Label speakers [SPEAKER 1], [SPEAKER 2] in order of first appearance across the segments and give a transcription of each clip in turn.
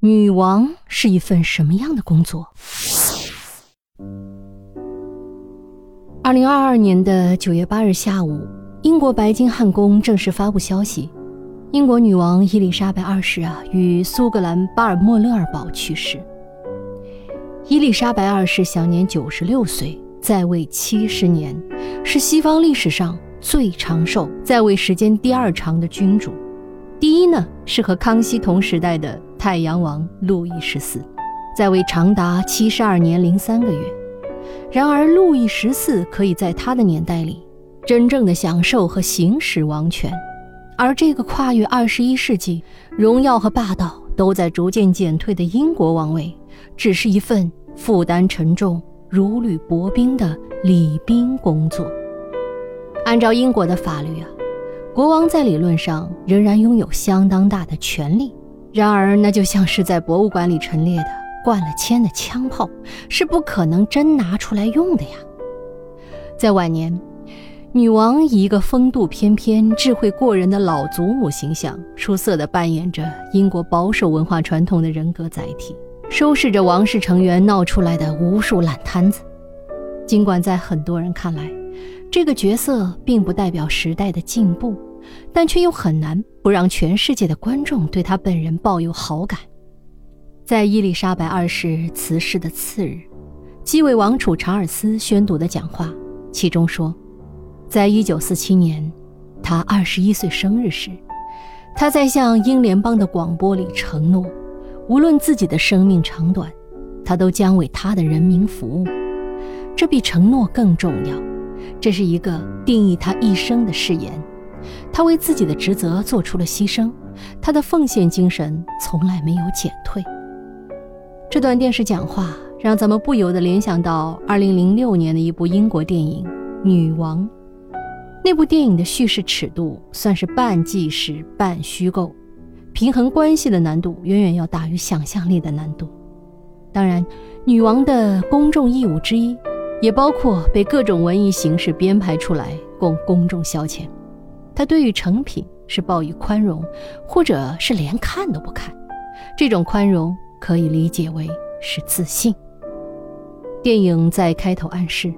[SPEAKER 1] 女王是一份什么样的工作？二零二二年的九月八日下午，英国白金汉宫正式发布消息：英国女王伊丽莎白二世啊，于苏格兰巴尔莫勒尔堡去世。伊丽莎白二世享年九十六岁，在位七十年，是西方历史上最长寿、在位时间第二长的君主。第一呢，是和康熙同时代的太阳王路易十四，在位长达七十二年零三个月。然而，路易十四可以在他的年代里真正的享受和行使王权，而这个跨越二十一世纪、荣耀和霸道都在逐渐减退的英国王位，只是一份负担沉重、如履薄冰的礼宾工作。按照英国的法律啊。国王在理论上仍然拥有相当大的权力，然而那就像是在博物馆里陈列的灌了铅的枪炮，是不可能真拿出来用的呀。在晚年，女王以一个风度翩翩、智慧过人的老祖母形象，出色地扮演着英国保守文化传统的人格载体，收拾着王室成员闹出来的无数烂摊子。尽管在很多人看来，这个角色并不代表时代的进步。但却又很难不让全世界的观众对他本人抱有好感。在伊丽莎白二世辞世的次日，继位王储查尔斯宣读的讲话，其中说，在一九四七年，他二十一岁生日时，他在向英联邦的广播里承诺，无论自己的生命长短，他都将为他的人民服务。这比承诺更重要，这是一个定义他一生的誓言。他为自己的职责做出了牺牲，他的奉献精神从来没有减退。这段电视讲话让咱们不由得联想到2006年的一部英国电影《女王》。那部电影的叙事尺度算是半纪实半虚构，平衡关系的难度远远要大于想象力的难度。当然，女王的公众义务之一，也包括被各种文艺形式编排出来供公众消遣。他对于成品是抱以宽容，或者是连看都不看。这种宽容可以理解为是自信。电影在开头暗示，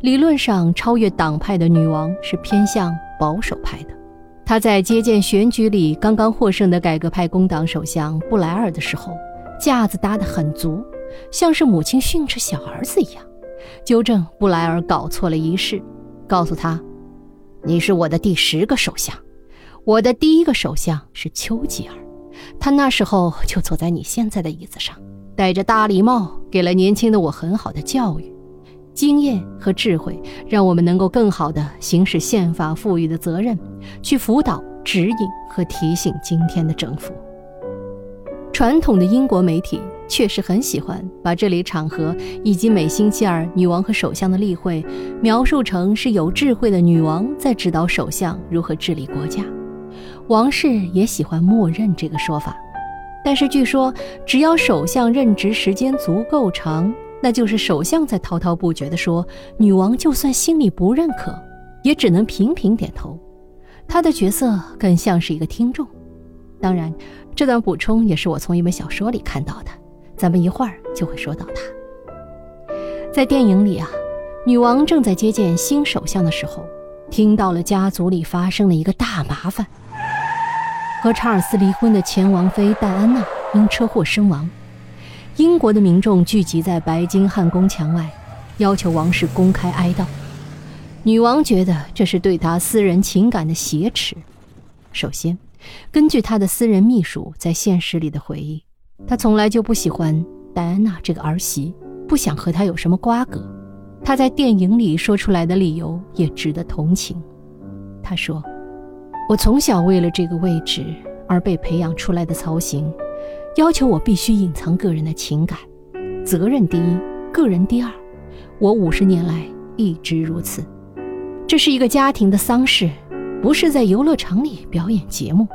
[SPEAKER 1] 理论上超越党派的女王是偏向保守派的。她在接见选举里刚刚获胜的改革派工党首相布莱尔的时候，架子搭得很足，像是母亲训斥小儿子一样，纠正布莱尔搞错了仪式，告诉他。你是我的第十个首相，我的第一个首相是丘吉尔，他那时候就坐在你现在的椅子上，戴着大礼帽，给了年轻的我很好的教育、经验和智慧，让我们能够更好的行使宪法赋予的责任，去辅导、指引和提醒今天的政府。传统的英国媒体。确实很喜欢把这里场合以及每星期二女王和首相的例会描述成是有智慧的女王在指导首相如何治理国家，王室也喜欢默认这个说法。但是据说，只要首相任职时间足够长，那就是首相在滔滔不绝地说，女王就算心里不认可，也只能频频点头。她的角色更像是一个听众。当然，这段补充也是我从一本小说里看到的。咱们一会儿就会说到他。在电影里啊，女王正在接见新首相的时候，听到了家族里发生了一个大麻烦：和查尔斯离婚的前王妃戴安娜因车祸身亡。英国的民众聚集在白金汉宫墙外，要求王室公开哀悼。女王觉得这是对她私人情感的挟持。首先，根据她的私人秘书在现实里的回忆。他从来就不喜欢戴安娜这个儿媳，不想和她有什么瓜葛。他在电影里说出来的理由也值得同情。他说：“我从小为了这个位置而被培养出来的操行，要求我必须隐藏个人的情感，责任第一，个人第二。我五十年来一直如此。这是一个家庭的丧事，不是在游乐场里表演节目。”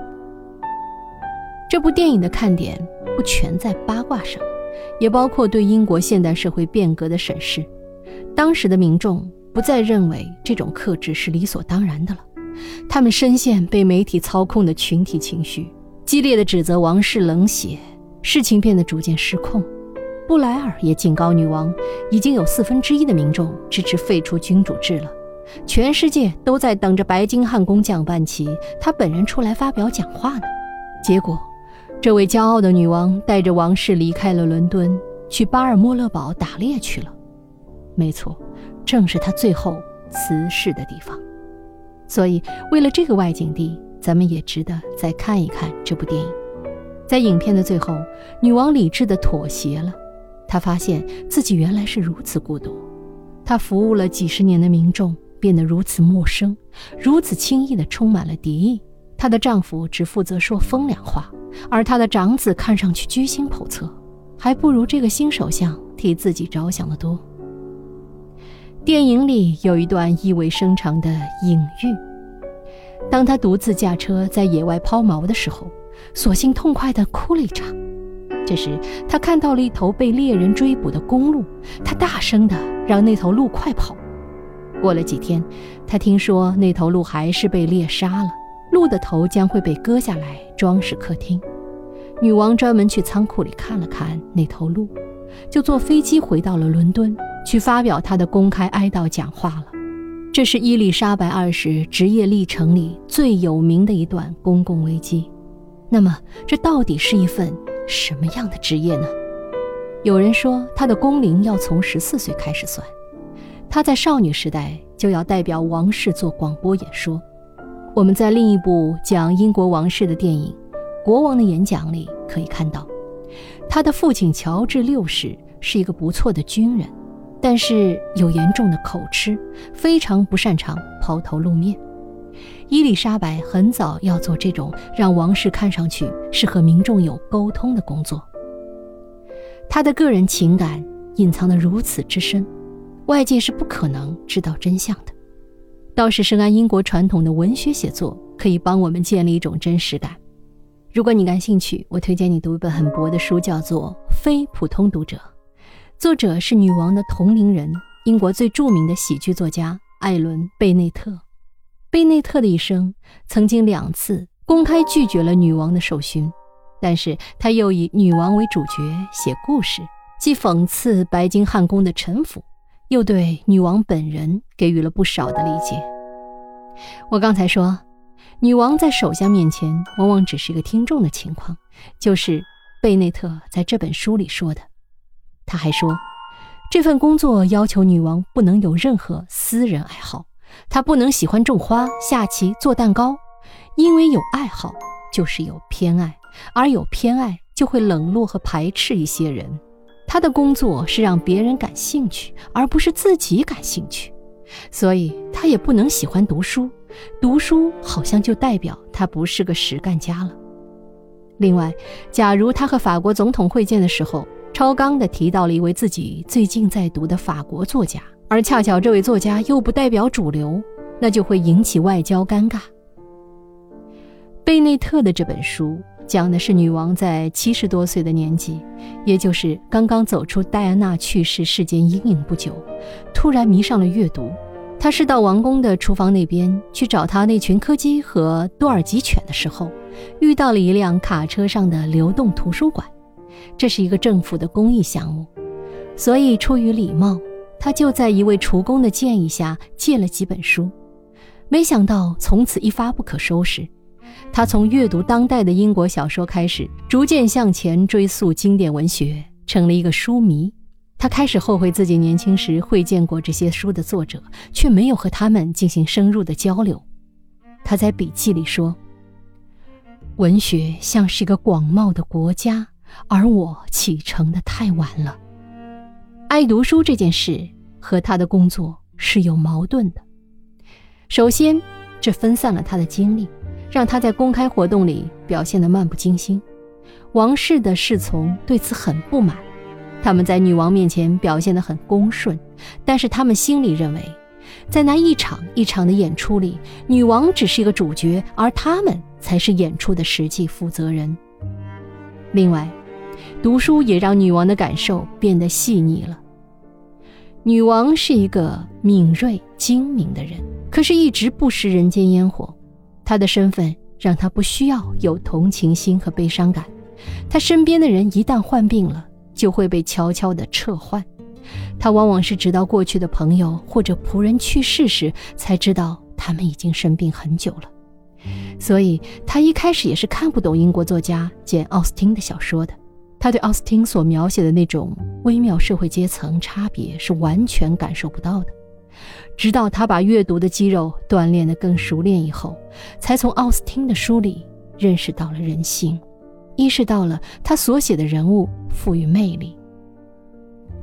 [SPEAKER 1] 这部电影的看点。不全在八卦上，也包括对英国现代社会变革的审视。当时的民众不再认为这种克制是理所当然的了，他们深陷被媒体操控的群体情绪，激烈的指责王室冷血，事情变得逐渐失控。布莱尔也警告女王，已经有四分之一的民众支持废除君主制了。全世界都在等着白金汉宫降半旗，他本人出来发表讲话呢。结果，这位骄傲的女王带着王室离开了伦敦，去巴尔莫勒堡打猎去了。没错，正是她最后辞世的地方。所以，为了这个外景地，咱们也值得再看一看这部电影。在影片的最后，女王理智地妥协了。她发现自己原来是如此孤独，她服务了几十年的民众。变得如此陌生，如此轻易地充满了敌意。她的丈夫只负责说风凉话，而她的长子看上去居心叵测，还不如这个新首相替自己着想的多。电影里有一段意味深长的隐喻：当她独自驾车在野外抛锚的时候，索性痛快地哭了一场。这时，她看到了一头被猎人追捕的公鹿，她大声地让那头鹿快跑。过了几天，她听说那头鹿还是被猎杀了，鹿的头将会被割下来装饰客厅。女王专门去仓库里看了看那头鹿，就坐飞机回到了伦敦，去发表她的公开哀悼讲话了。这是伊丽莎白二世职业历程里最有名的一段公共危机。那么，这到底是一份什么样的职业呢？有人说，她的工龄要从十四岁开始算。她在少女时代就要代表王室做广播演说。我们在另一部讲英国王室的电影《国王的演讲》里可以看到，他的父亲乔治六世是一个不错的军人，但是有严重的口吃，非常不擅长抛头露面。伊丽莎白很早要做这种让王室看上去是和民众有沟通的工作。他的个人情感隐藏得如此之深。外界是不可能知道真相的，倒是深谙英国传统的文学写作，可以帮我们建立一种真实感。如果你感兴趣，我推荐你读一本很薄的书，叫做《非普通读者》，作者是女王的同龄人，英国最著名的喜剧作家艾伦·贝内特。贝内特的一生曾经两次公开拒绝了女王的授勋，但是他又以女王为主角写故事，既讽刺白金汉宫的臣服。又对女王本人给予了不少的理解。我刚才说，女王在首相面前往往只是一个听众的情况，就是贝内特在这本书里说的。他还说，这份工作要求女王不能有任何私人爱好，她不能喜欢种花、下棋、做蛋糕，因为有爱好就是有偏爱，而有偏爱就会冷落和排斥一些人。他的工作是让别人感兴趣，而不是自己感兴趣，所以他也不能喜欢读书。读书好像就代表他不是个实干家了。另外，假如他和法国总统会见的时候，超纲地提到了一位自己最近在读的法国作家，而恰巧这位作家又不代表主流，那就会引起外交尴尬。贝内特的这本书。讲的是女王在七十多岁的年纪，也就是刚刚走出戴安娜去世世间阴影不久，突然迷上了阅读。她是到王宫的厨房那边去找她那群柯基和多尔吉犬的时候，遇到了一辆卡车上的流动图书馆。这是一个政府的公益项目，所以出于礼貌，她就在一位厨工的建议下借了几本书。没想到从此一发不可收拾。他从阅读当代的英国小说开始，逐渐向前追溯经典文学，成了一个书迷。他开始后悔自己年轻时会见过这些书的作者，却没有和他们进行深入的交流。他在笔记里说：“文学像是一个广袤的国家，而我启程的太晚了。”爱读书这件事和他的工作是有矛盾的。首先，这分散了他的精力。让他在公开活动里表现得漫不经心，王室的侍从对此很不满。他们在女王面前表现得很恭顺，但是他们心里认为，在那一场一场的演出里，女王只是一个主角，而他们才是演出的实际负责人。另外，读书也让女王的感受变得细腻了。女王是一个敏锐精明的人，可是一直不食人间烟火。他的身份让他不需要有同情心和悲伤感，他身边的人一旦患病了，就会被悄悄地撤换。他往往是直到过去的朋友或者仆人去世时，才知道他们已经生病很久了。所以，他一开始也是看不懂英国作家简·奥斯汀的小说的。他对奥斯汀所描写的那种微妙社会阶层差别是完全感受不到的。直到他把阅读的肌肉锻炼得更熟练以后，才从奥斯汀的书里认识到了人性，意识到了他所写的人物赋予魅力。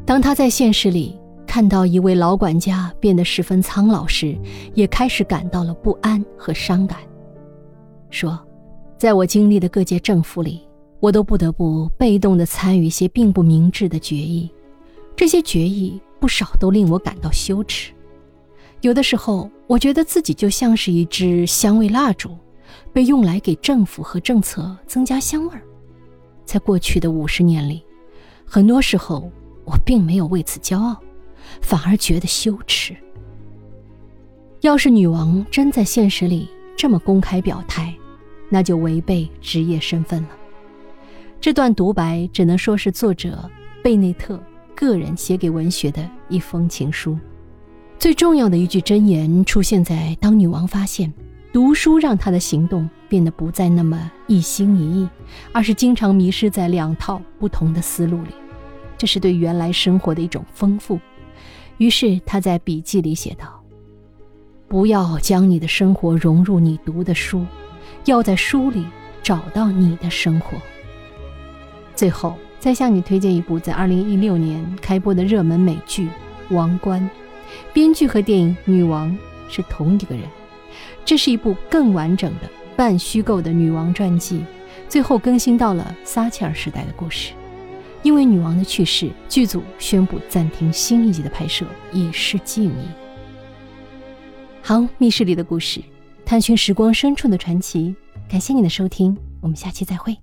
[SPEAKER 1] 当他在现实里看到一位老管家变得十分苍老时，也开始感到了不安和伤感。说，在我经历的各界政府里，我都不得不被动地参与一些并不明智的决议，这些决议不少都令我感到羞耻。有的时候，我觉得自己就像是一支香味蜡烛，被用来给政府和政策增加香味儿。在过去的五十年里，很多时候我并没有为此骄傲，反而觉得羞耻。要是女王真在现实里这么公开表态，那就违背职业身份了。这段独白只能说是作者贝内特个人写给文学的一封情书。最重要的一句箴言出现在当女王发现读书让她的行动变得不再那么一心一意，而是经常迷失在两套不同的思路里。这是对原来生活的一种丰富。于是她在笔记里写道：“不要将你的生活融入你读的书，要在书里找到你的生活。”最后，再向你推荐一部在2016年开播的热门美剧《王冠》。编剧和电影《女王》是同一个人，这是一部更完整的半虚构的女王传记，最后更新到了撒切尔时代的故事。因为女王的去世，剧组宣布暂停新一集的拍摄，以示敬意。好，密室里的故事，探寻时光深处的传奇。感谢你的收听，我们下期再会。